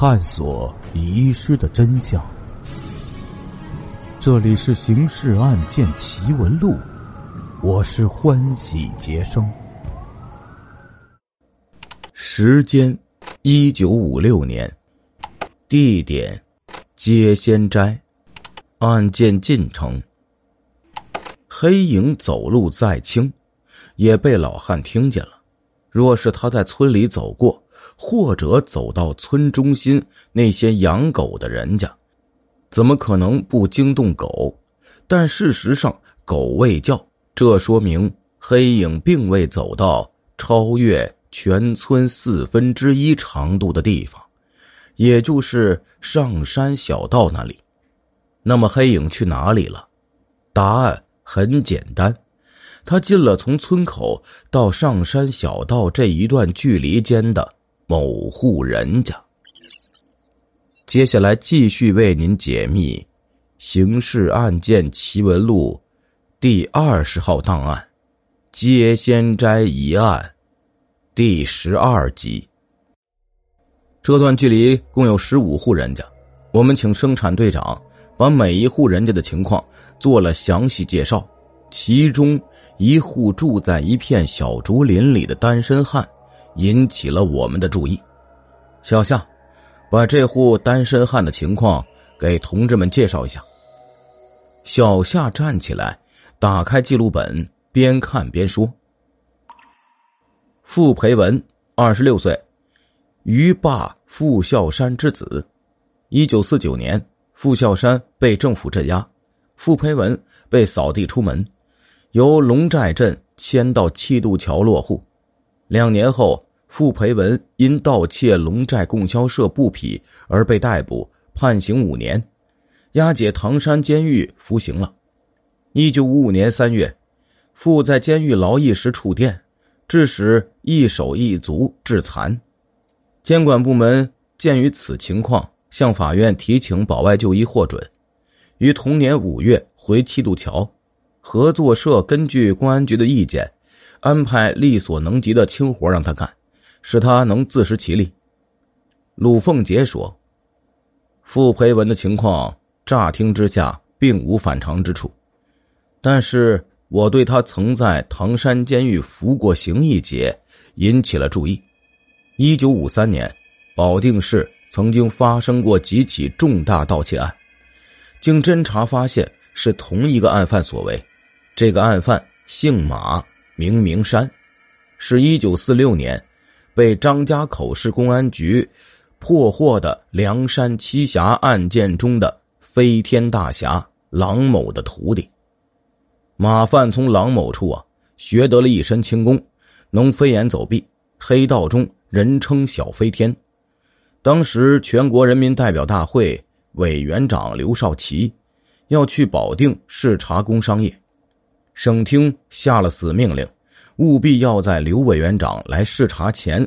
探索遗失的真相。这里是《刑事案件奇闻录》，我是欢喜杰生。时间：一九五六年，地点：接仙斋。案件进程：黑影走路再轻，也被老汉听见了。若是他在村里走过，或者走到村中心那些养狗的人家，怎么可能不惊动狗？但事实上，狗未叫，这说明黑影并未走到超越全村四分之一长度的地方，也就是上山小道那里。那么黑影去哪里了？答案很简单，他进了从村口到上山小道这一段距离间的某户人家。接下来继续为您解密《刑事案件奇闻录》第二十号档案——接仙斋一案第十二集。这段距离共有十五户人家，我们请生产队长。把每一户人家的情况做了详细介绍，其中一户住在一片小竹林里的单身汉引起了我们的注意。小夏，把这户单身汉的情况给同志们介绍一下。小夏站起来，打开记录本，边看边说：“傅培文，二十六岁，于霸傅孝山之子，一九四九年。”傅孝山被政府镇压，傅培文被扫地出门，由龙寨镇迁到七渡桥落户。两年后，傅培文因盗窃龙寨供销社布匹而被逮捕，判刑五年，押解唐山监狱服刑了。一九五五年三月，傅在监狱劳役时触电，致使一手一足致残。监管部门鉴于此情况。向法院提请保外就医获准，于同年五月回七渡桥。合作社根据公安局的意见，安排力所能及的轻活让他干，使他能自食其力。鲁凤杰说：“傅培文的情况乍听之下并无反常之处，但是我对他曾在唐山监狱服过刑一节引起了注意。一九五三年，保定市。”曾经发生过几起重大盗窃案，经侦查发现是同一个案犯所为。这个案犯姓马，名明山，是一九四六年被张家口市公安局破获的梁山七侠案件中的飞天大侠郎某的徒弟。马范从郎某处啊学得了一身轻功，能飞檐走壁，黑道中人称小飞天。当时全国人民代表大会委员长刘少奇要去保定视察工商业，省厅下了死命令，务必要在刘委员长来视察前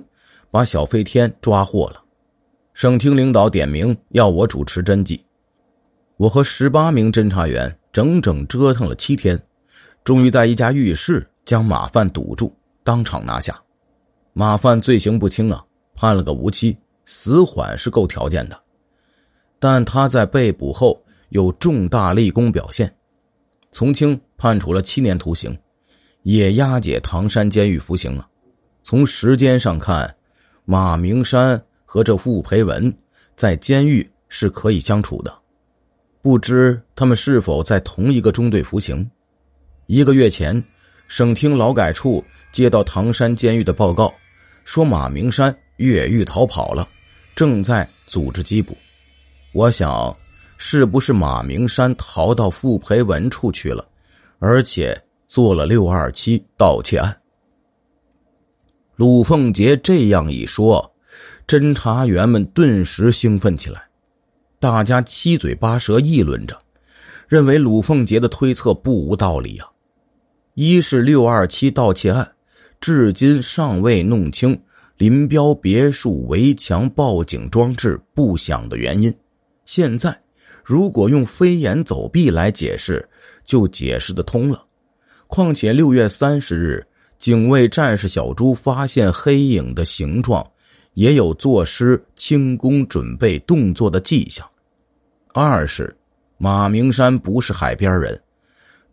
把小飞天抓获了。省厅领导点名要我主持侦缉，我和十八名侦查员整整折腾了七天，终于在一家浴室将马犯堵住，当场拿下。马犯罪行不轻啊，判了个无期。死缓是够条件的，但他在被捕后有重大立功表现，从轻判处了七年徒刑，也押解唐山监狱服刑了。从时间上看，马明山和这傅培文在监狱是可以相处的，不知他们是否在同一个中队服刑？一个月前，省厅劳改处接到唐山监狱的报告，说马明山越狱逃跑了。正在组织缉捕，我想，是不是马明山逃到傅培文处去了，而且做了六二七盗窃案？鲁凤杰这样一说，侦查员们顿时兴奋起来，大家七嘴八舌议论着，认为鲁凤杰的推测不无道理啊。一是六二七盗窃案，至今尚未弄清。林彪别墅围墙报警装置不响的原因，现在如果用飞檐走壁来解释，就解释得通了。况且六月三十日，警卫战士小朱发现黑影的形状，也有作诗轻功准备动作的迹象。二是马明山不是海边人，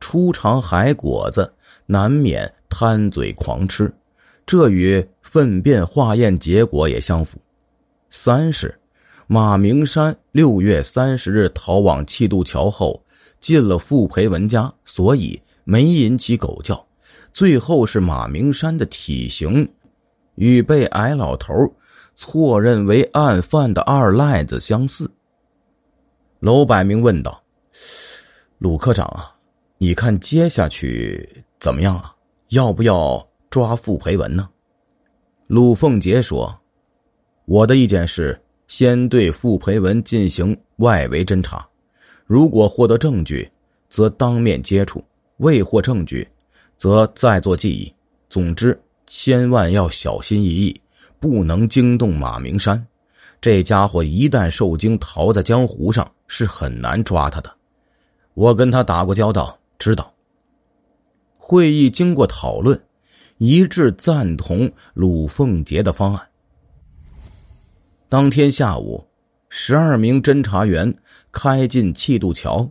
初尝海果子难免贪嘴狂吃，这与粪便化验结果也相符。三是马明山六月三十日逃往气渡桥后，进了傅培文家，所以没引起狗叫。最后是马明山的体型，与被矮老头错认为案犯的二赖子相似。娄百明问道：“鲁科长啊，你看接下去怎么样啊？要不要抓傅培文呢？”鲁凤杰说：“我的意见是，先对傅培文进行外围侦查，如果获得证据，则当面接触；未获证据。”则再做记忆。总之，千万要小心翼翼，不能惊动马明山。这家伙一旦受惊，逃在江湖上是很难抓他的。我跟他打过交道，知道。会议经过讨论，一致赞同鲁凤杰的方案。当天下午，十二名侦查员开进气渡桥，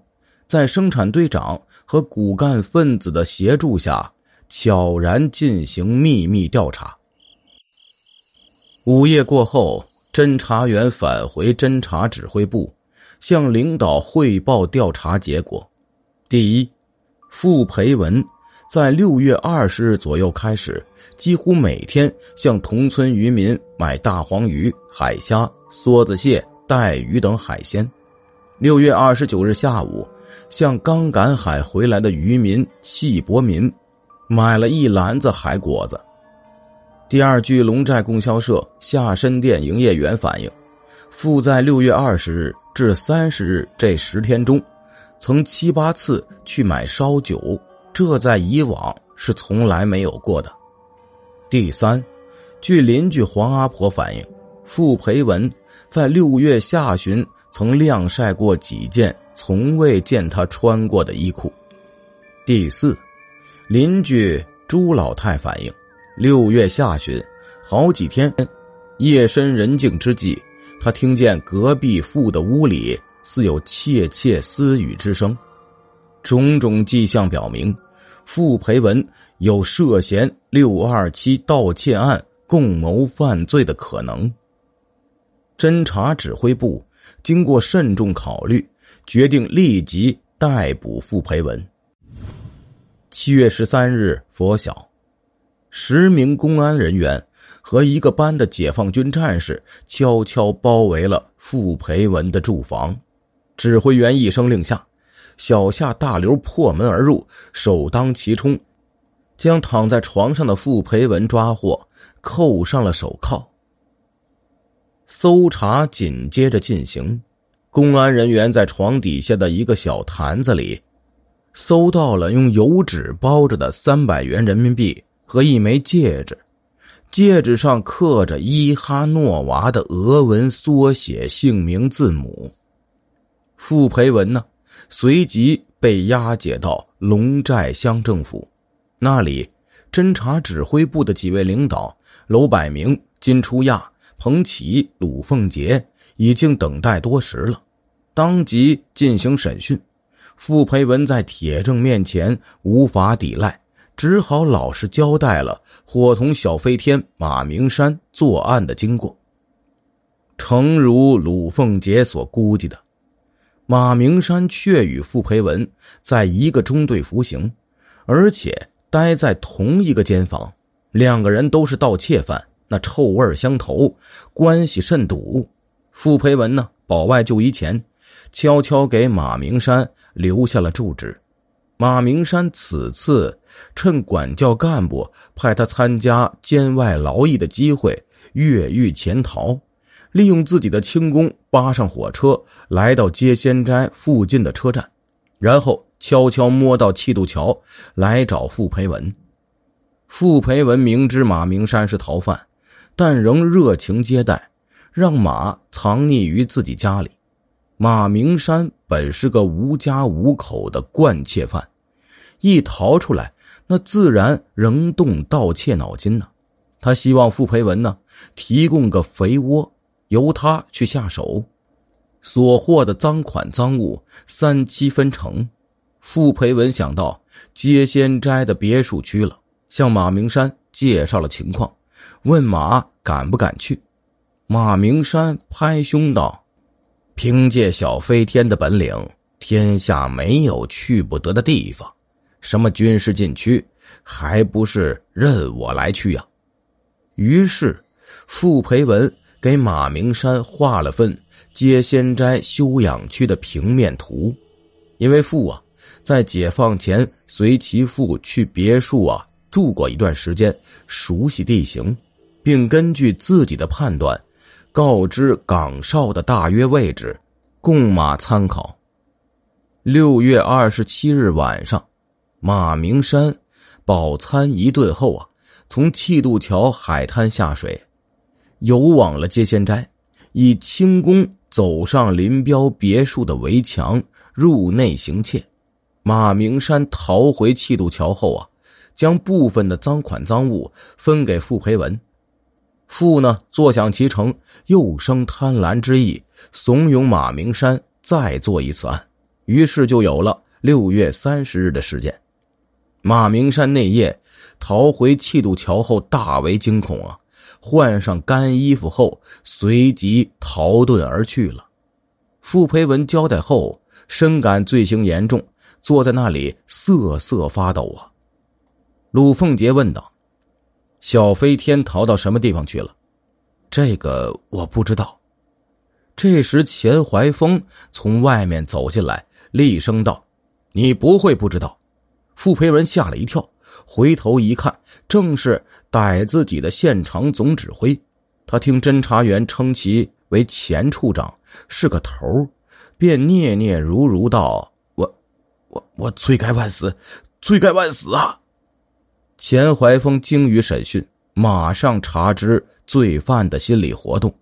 在生产队长。和骨干分子的协助下，悄然进行秘密调查。午夜过后，侦查员返回侦查指挥部，向领导汇报调查结果。第一，傅培文在六月二十日左右开始，几乎每天向同村渔民买大黄鱼、海虾、梭子蟹、带鱼等海鲜。六月二十九日下午。向刚赶海回来的渔民谢伯民买了一篮子海果子。第二，据龙寨供销社下深店营业员反映，傅在六月二十日至三十日这十天中，曾七八次去买烧酒，这在以往是从来没有过的。第三，据邻居黄阿婆反映，傅培文在六月下旬曾晾晒过几件。从未见他穿过的衣裤。第四，邻居朱老太反映，六月下旬，好几天，夜深人静之际，他听见隔壁傅的屋里似有窃窃私语之声。种种迹象表明，傅培文有涉嫌六二七盗窃案共谋犯罪的可能。侦查指挥部经过慎重考虑。决定立即逮捕傅培文。七月十三日拂晓，十名公安人员和一个班的解放军战士悄悄包围了傅培文的住房。指挥员一声令下，小夏大刘破门而入，首当其冲，将躺在床上的傅培文抓获，扣上了手铐。搜查紧接着进行。公安人员在床底下的一个小坛子里，搜到了用油纸包着的三百元人民币和一枚戒指，戒指上刻着伊哈诺娃的俄文缩写姓名字母。傅培文呢，随即被押解到龙寨乡政府，那里侦查指挥部的几位领导娄百明、金初亚、彭启、鲁凤杰。已经等待多时了，当即进行审讯。傅培文在铁证面前无法抵赖，只好老实交代了伙同小飞天、马明山作案的经过。诚如鲁凤杰所估计的，马明山确与傅培文在一个中队服刑，而且待在同一个监房。两个人都是盗窃犯，那臭味相投，关系甚笃。傅培文呢，保外就医前，悄悄给马明山留下了住址。马明山此次趁管教干部派他参加监外劳役的机会，越狱潜逃，利用自己的轻功扒上火车，来到接仙斋附近的车站，然后悄悄摸到气渡桥来找傅培文。傅培文明知马明山是逃犯，但仍热情接待。让马藏匿于自己家里。马明山本是个无家无口的惯窃犯，一逃出来，那自然仍动盗窃脑筋呢。他希望傅培文呢提供个肥窝，由他去下手。所获的赃款赃物三七分成。傅培文想到接仙斋的别墅区了，向马明山介绍了情况，问马敢不敢去。马明山拍胸道：“凭借小飞天的本领，天下没有去不得的地方。什么军事禁区，还不是任我来去呀？”于是，傅培文给马明山画了份接仙斋休养区的平面图，因为傅啊。在解放前，随其父去别墅啊住过一段时间，熟悉地形，并根据自己的判断，告知岗哨的大约位置，供马参考。六月二十七日晚上，马明山饱餐一顿后啊，从气渡桥海滩下水，游往了接仙斋，以轻功走上林彪别墅的围墙，入内行窃。马明山逃回气渡桥后啊，将部分的赃款赃物分给傅培文。傅呢，坐享其成，又生贪婪之意，怂恿马明山再做一次案，于是就有了六月三十日的事件。马明山那夜逃回气渡桥后，大为惊恐啊，换上干衣服后，随即逃遁而去了。傅培文交代后，深感罪行严重。坐在那里瑟瑟发抖啊！鲁凤杰问道：“小飞天逃到什么地方去了？”这个我不知道。这时钱怀峰从外面走进来，厉声道：“你不会不知道？”傅培文吓了一跳，回头一看，正是逮自己的现场总指挥。他听侦查员称其为钱处长，是个头便嗫嗫如如道。我我我罪该万死，罪该万死啊！钱怀峰精于审讯，马上查知罪犯的心理活动，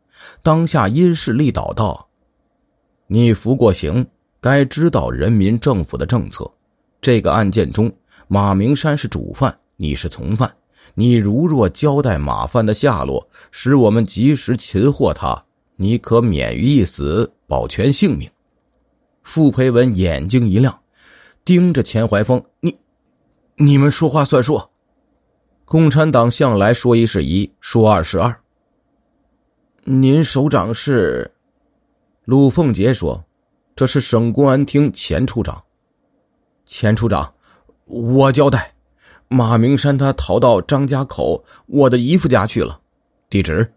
当下因势利导道：“你服过刑，该知道人民政府的政策。这个案件中，马明山是主犯，你是从犯。你如若交代马犯的下落，使我们及时擒获他，你可免于一死，保全性命。”傅培文眼睛一亮。盯着钱怀峰，你，你们说话算数。共产党向来说一是一，说二是二。您首长是？鲁凤杰说：“这是省公安厅钱处长。”钱处长，我交代，马明山他逃到张家口我的姨父家去了，地址：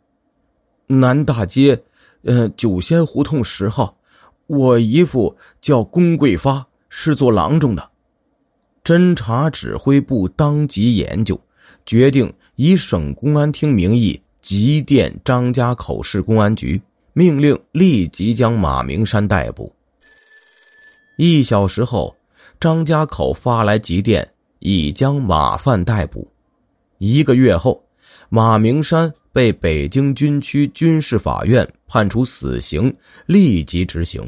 南大街，呃，九仙胡同十号。我姨父叫龚桂发。是做郎中的，侦查指挥部当即研究，决定以省公安厅名义急电张家口市公安局，命令立即将马明山逮捕。一小时后，张家口发来急电，已将马犯逮捕。一个月后，马明山被北京军区军事法院判处死刑，立即执行。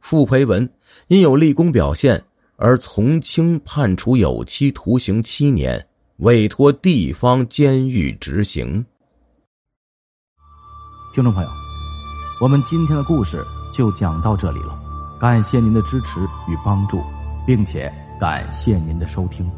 傅培文。因有立功表现而从轻判处有期徒刑七年，委托地方监狱执行。听众朋友，我们今天的故事就讲到这里了，感谢您的支持与帮助，并且感谢您的收听。